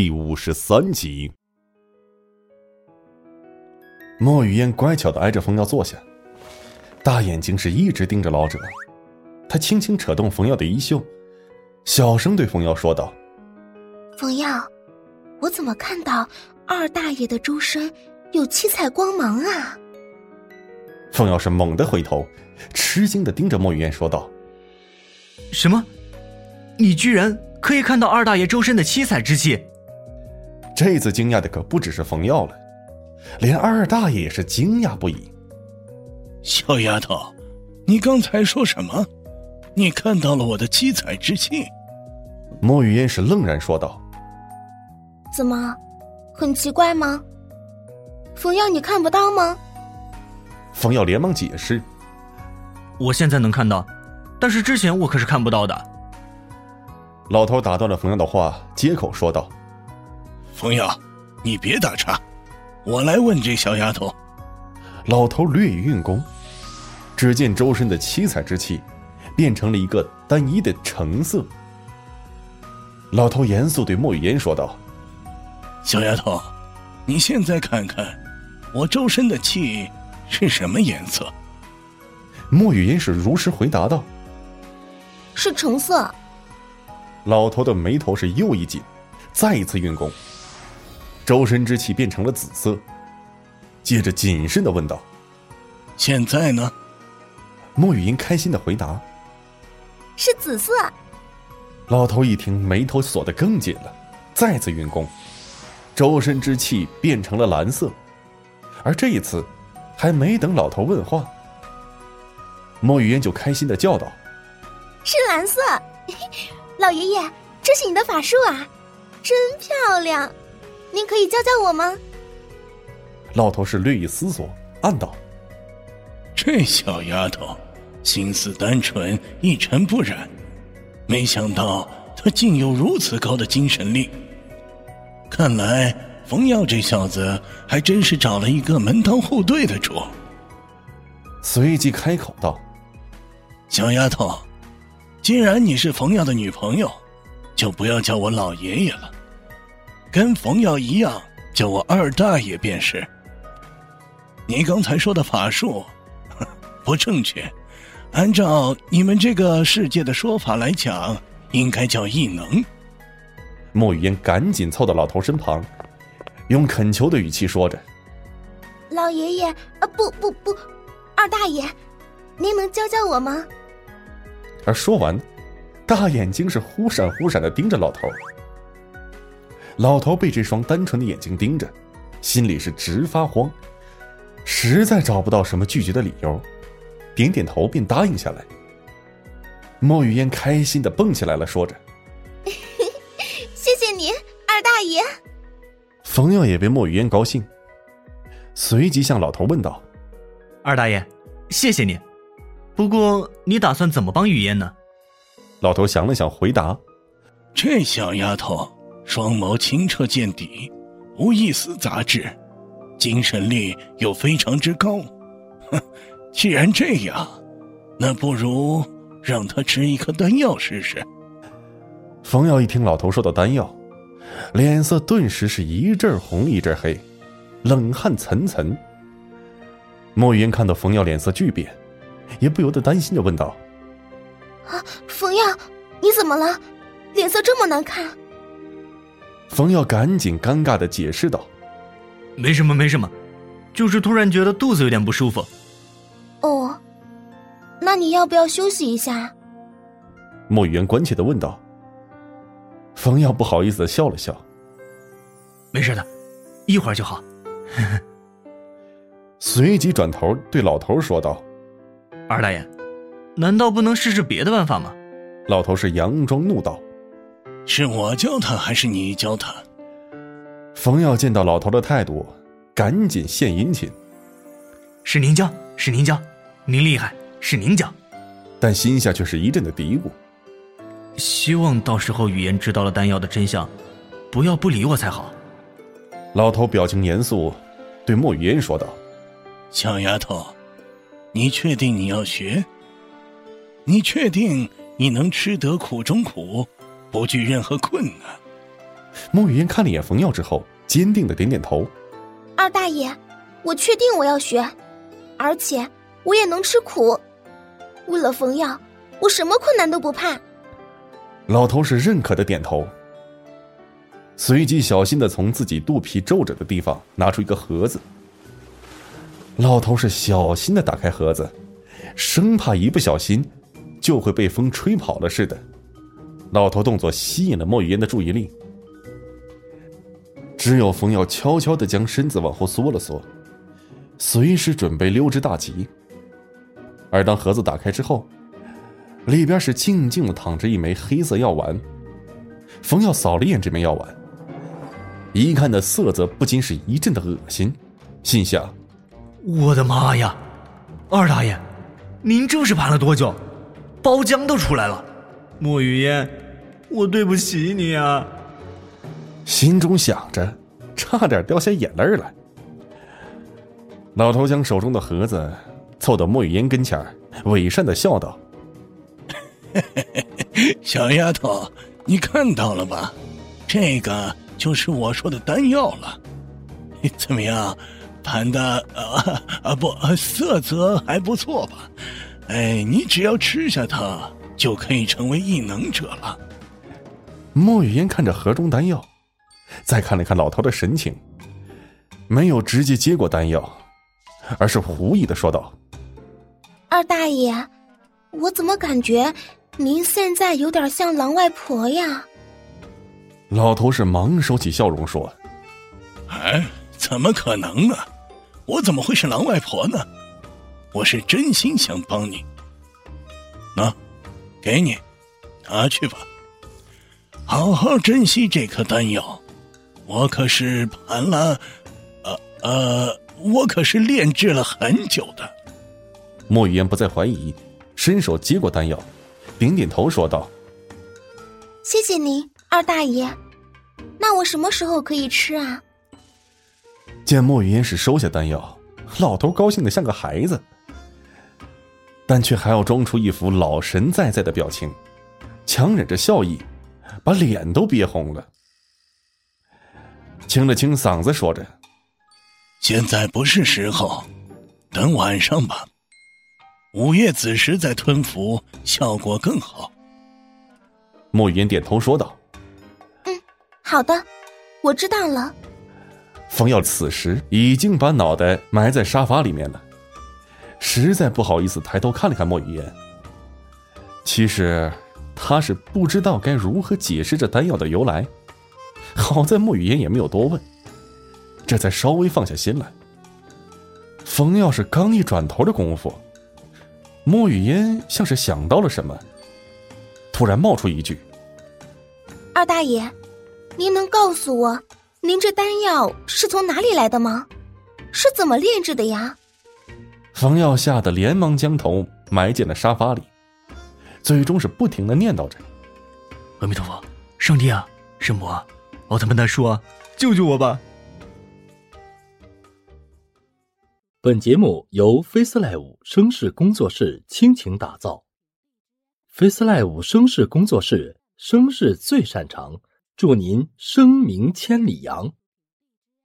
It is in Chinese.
第五十三集。莫雨嫣乖巧的挨着冯耀坐下，大眼睛是一直盯着老者。他轻轻扯动冯耀的衣袖，小声对冯耀说道：“冯耀，我怎么看到二大爷的周身有七彩光芒啊？”冯耀是猛地回头，吃惊的盯着莫雨嫣说道：“什么？你居然可以看到二大爷周身的七彩之气？”这次惊讶的可不只是冯耀了，连二大爷也是惊讶不已。小丫头，你刚才说什么？你看到了我的七彩之气？莫雨嫣是愣然说道：“怎么，很奇怪吗？冯耀，你看不到吗？”冯耀连忙解释：“我现在能看到，但是之前我可是看不到的。”老头打断了冯耀的话，接口说道。冯友，你别打岔，我来问这小丫头。老头略一运功，只见周身的七彩之气变成了一个单一的橙色。老头严肃对莫雨嫣说道：“小丫头，你现在看看，我周身的气是什么颜色？”莫雨嫣是如实回答道：“是橙色。”老头的眉头是又一紧，再一次运功。周身之气变成了紫色，接着谨慎的问道：“现在呢？”莫雨嫣开心的回答：“是紫色。”老头一听，眉头锁得更紧了，再次运功，周身之气变成了蓝色，而这一次，还没等老头问话，莫雨烟就开心的叫道：“是蓝色！老爷爷，这是你的法术啊，真漂亮！”您可以教教我吗？老头是略一思索，暗道：“这小丫头心思单纯，一尘不染，没想到她竟有如此高的精神力。看来冯耀这小子还真是找了一个门当户对的主。”随即开口道：“小丫头，既然你是冯耀的女朋友，就不要叫我老爷爷了。”跟冯耀一样，叫我二大爷便是。你刚才说的法术 不正确，按照你们这个世界的说法来讲，应该叫异能。莫雨嫣赶紧凑到老头身旁，用恳求的语气说着：“老爷爷，啊不不不，二大爷，您能教教我吗？”而说完，大眼睛是忽闪忽闪的盯着老头。老头被这双单纯的眼睛盯着，心里是直发慌，实在找不到什么拒绝的理由，点点头便答应下来。莫雨嫣开心的蹦起来了，说着：“ 谢谢你，二大爷。”冯耀也被莫雨嫣高兴，随即向老头问道：“二大爷，谢谢你，不过你打算怎么帮雨嫣呢？”老头想了想，回答：“这小丫头。”双眸清澈见底，无一丝杂质，精神力又非常之高。哼，既然这样，那不如让他吃一颗丹药试试。冯耀一听老头说的丹药，脸色顿时是一阵红一阵黑，冷汗涔涔。莫云看到冯耀脸色巨变，也不由得担心的问道：“啊，冯耀，你怎么了？脸色这么难看？”冯耀赶紧尴尬的解释道：“没什么，没什么，就是突然觉得肚子有点不舒服。”哦，那你要不要休息一下？莫雨嫣关切的问道。冯耀不好意思的笑了笑：“没事的，一会儿就好。”随即转头对老头说道：“二大爷，难道不能试试别的办法吗？”老头是佯装怒道。是我教他还是你教他？冯耀见到老头的态度，赶紧献殷勤。是您教，是您教，您厉害，是您教。但心下却是一阵的嘀咕。希望到时候语言知道了丹药的真相，不要不理我才好。老头表情严肃，对莫雨嫣说道：“小丫头，你确定你要学？你确定你能吃得苦中苦？”不惧任何困难。莫雨嫣看了一眼冯耀之后，坚定的点点头。二大爷，我确定我要学，而且我也能吃苦。为了冯耀，我什么困难都不怕。老头是认可的点头，随即小心的从自己肚皮皱着的地方拿出一个盒子。老头是小心的打开盒子，生怕一不小心就会被风吹跑了似的。老头动作吸引了莫雨嫣的注意力，只有冯耀悄悄的将身子往后缩了缩，随时准备溜之大吉。而当盒子打开之后，里边是静静的躺着一枚黑色药丸。冯耀扫了一眼这枚药丸，一看的色泽不禁是一阵的恶心，心想：“我的妈呀，二大爷，您这是盘了多久？包浆都出来了。”莫雨嫣，我对不起你啊！心中想着，差点掉下眼泪来。老头将手中的盒子凑到莫雨嫣跟前伪善的笑道：“ 小丫头，你看到了吧？这个就是我说的丹药了。怎么样，盘的 啊啊不，色泽还不错吧？哎，你只要吃下它。”就可以成为异能者了。莫雨嫣看着盒中丹药，再看了看老头的神情，没有直接接过丹药，而是狐疑的说道：“二大爷，我怎么感觉您现在有点像狼外婆呀？”老头是忙收起笑容说：“哎，怎么可能呢？我怎么会是狼外婆呢？我是真心想帮你。那。”给你，拿去吧。好好珍惜这颗丹药，我可是盘了，呃呃，我可是炼制了很久的。莫雨嫣不再怀疑，伸手接过丹药，点点头说道：“谢谢您，二大爷。那我什么时候可以吃啊？”见莫雨嫣是收下丹药，老头高兴的像个孩子。但却还要装出一副老神在在的表情，强忍着笑意，把脸都憋红了。清了清嗓子，说着：“现在不是时候，等晚上吧。午夜子时再吞服，效果更好。”莫言点头说道：“嗯，好的，我知道了。”冯耀此时已经把脑袋埋在沙发里面了。实在不好意思，抬头看了看莫雨烟。其实他是不知道该如何解释这丹药的由来。好在莫雨烟也没有多问，这才稍微放下心来。冯耀是刚一转头的功夫，莫雨烟像是想到了什么，突然冒出一句：“二大爷，您能告诉我，您这丹药是从哪里来的吗？是怎么炼制的呀？”冯耀吓得连忙将头埋进了沙发里，最终是不停的念叨着：“阿弥陀佛，上帝啊，圣母啊，奥特曼大叔啊，救救我吧！”本节目由 FaceLive 声势工作室倾情打造，FaceLive 声势工作室声势最擅长，祝您声名千里扬。